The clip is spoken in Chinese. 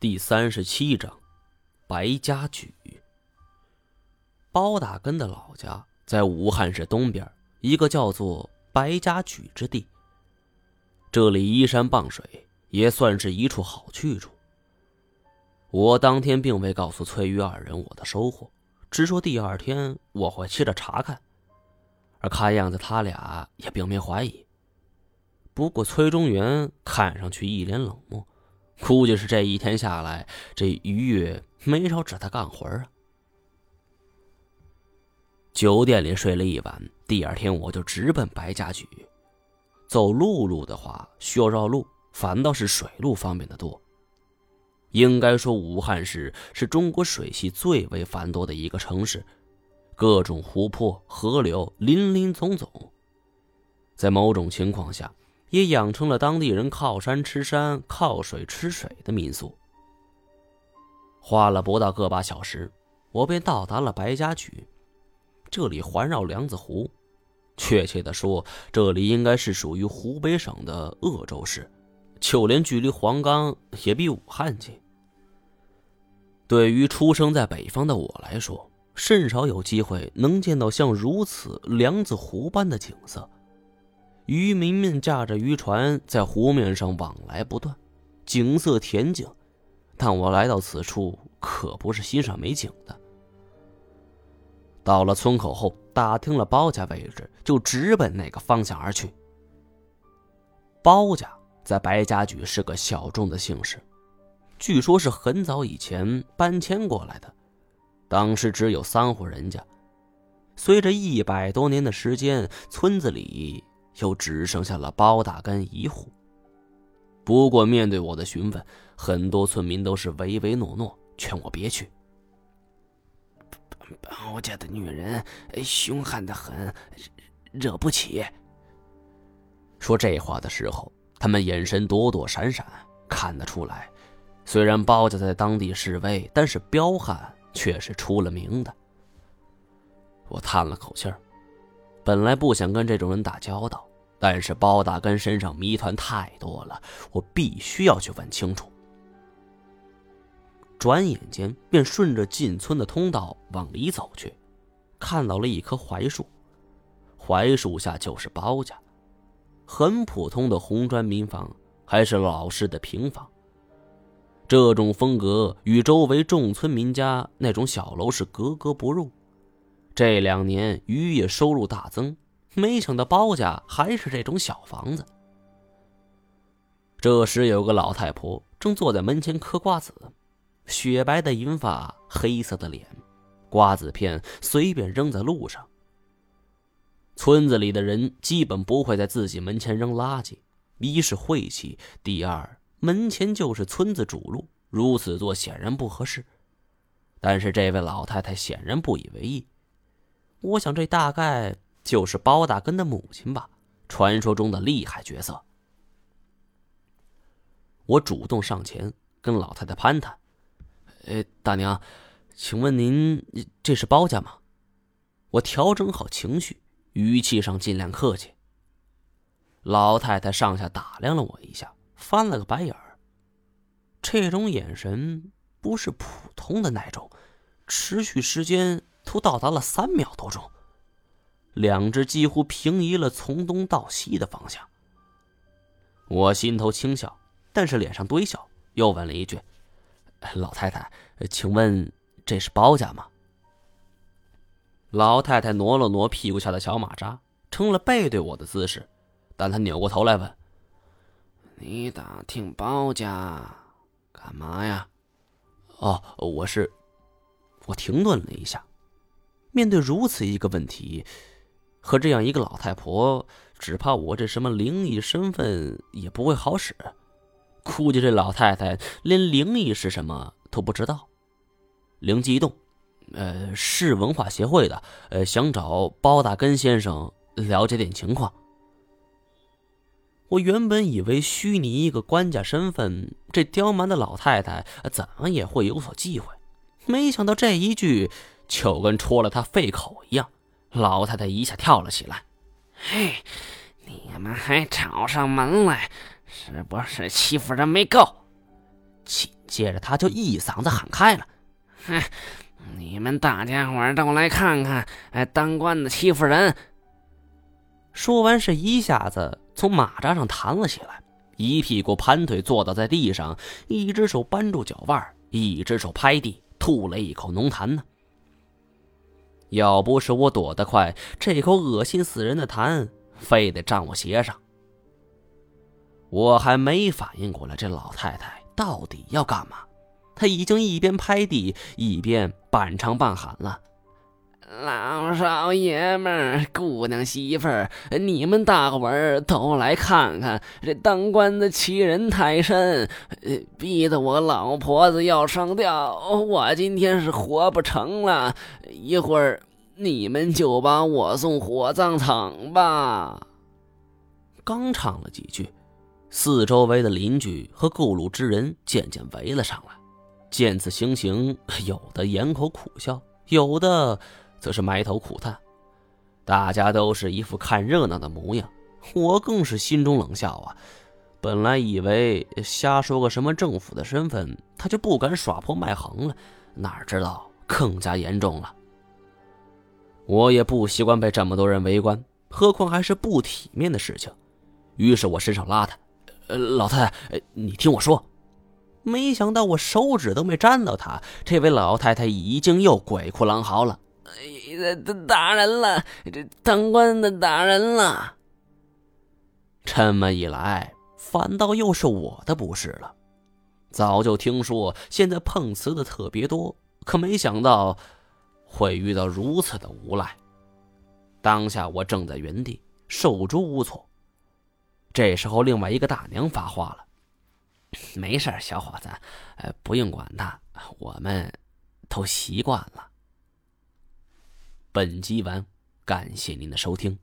第三十七章，白家举。包大根的老家在武汉市东边一个叫做白家举之地。这里依山傍水，也算是一处好去处。我当天并未告诉崔玉二人我的收获，只说第二天我会去这查看。而看样子他俩也并没怀疑。不过崔中原看上去一脸冷漠。估计是这一天下来，这于月没少指他干活啊。酒店里睡了一晚，第二天我就直奔白家举。走陆路的话需要绕路，反倒是水路方便的多。应该说，武汉市是中国水系最为繁多的一个城市，各种湖泊、河流林林总总。在某种情况下。也养成了当地人靠山吃山、靠水吃水的民俗。花了不到个把小时，我便到达了白家举。这里环绕梁子湖，确切的说，这里应该是属于湖北省的鄂州市，就连距离黄冈也比武汉近。对于出生在北方的我来说，甚少有机会能见到像如此梁子湖般的景色。渔民们驾着渔船在湖面上往来不断，景色恬静。但我来到此处可不是欣赏美景的。到了村口后，打听了包家位置，就直奔那个方向而去。包家在白家举是个小众的姓氏，据说是很早以前搬迁过来的，当时只有三户人家。随着一百多年的时间，村子里。又只剩下了包大根一户。不过，面对我的询问，很多村民都是唯唯诺诺，劝我别去。包家的女人凶悍的很，惹不起。说这话的时候，他们眼神躲躲闪闪，看得出来，虽然包家在当地示威，但是彪悍却是出了名的。我叹了口气儿。本来不想跟这种人打交道，但是包大根身上谜团太多了，我必须要去问清楚。转眼间便顺着进村的通道往里走去，看到了一棵槐树，槐树下就是包家，很普通的红砖民房，还是老式的平房。这种风格与周围众村民家那种小楼是格格不入。这两年渔业收入大增，没想到包家还是这种小房子。这时有个老太婆正坐在门前嗑瓜子，雪白的银发，黑色的脸，瓜子片随便扔在路上。村子里的人基本不会在自己门前扔垃圾，一是晦气，第二门前就是村子主路，如此做显然不合适。但是这位老太太显然不以为意。我想，这大概就是包大根的母亲吧，传说中的厉害角色。我主动上前跟老太太攀谈：“呃，大娘，请问您这是包家吗？”我调整好情绪，语气上尽量客气。老太太上下打量了我一下，翻了个白眼儿。这种眼神不是普通的那种，持续时间。都到达了三秒多钟，两只几乎平移了从东到西的方向。我心头轻笑，但是脸上堆笑，又问了一句：“老太太，请问这是包家吗？”老太太挪了挪屁股下的小马扎，成了背对我的姿势，但她扭过头来问：“你打听包家干嘛呀？”“哦，我是……”我停顿了一下。面对如此一个问题，和这样一个老太婆，只怕我这什么灵异身份也不会好使。估计这老太太连灵异是什么都不知道。灵机一动，呃，市文化协会的，呃，想找包大根先生了解点情况。我原本以为虚拟一个官家身份，这刁蛮的老太太怎么也会有所忌讳，没想到这一句。就跟戳了他肺口一样，老太太一下跳了起来。嘿，你们还找上门来，是不是欺负人没够？紧接着他就一嗓子喊开了：“哼，你们大家伙都来看看，哎，当官的欺负人！”说完，是一下子从马扎上弹了起来，一屁股盘腿坐倒在地上，一只手扳住脚腕，一只手拍地，吐了一口浓痰呢。要不是我躲得快，这口恶心死人的痰非得沾我鞋上。我还没反应过来，这老太太到底要干嘛？她已经一边拍地，一边半唱半喊了：“老少爷们儿、姑娘媳妇儿，你们大伙儿都来看看，这当官的欺人太甚，逼得我老婆子要上吊，我今天是活不成了。一会儿你们就把我送火葬场吧。”刚唱了几句。四周围的邻居和过路之人渐渐围了上来，见此情形，有的掩口苦笑，有的则是埋头苦叹。大家都是一副看热闹的模样，我更是心中冷笑啊！本来以为瞎说个什么政府的身份，他就不敢耍泼卖横了，哪知道更加严重了。我也不习惯被这么多人围观，何况还是不体面的事情，于是我伸手拉他。呃，老太太，你听我说，没想到我手指都没沾到他，这位老太太已经又鬼哭狼嚎了。哎，打人了，这当官的打人了。这么一来，反倒又是我的不是了。早就听说现在碰瓷的特别多，可没想到会遇到如此的无赖。当下我正在原地，手足无措。这时候，另外一个大娘发话了：“没事，小伙子，呃，不用管他，我们都习惯了。”本集完，感谢您的收听。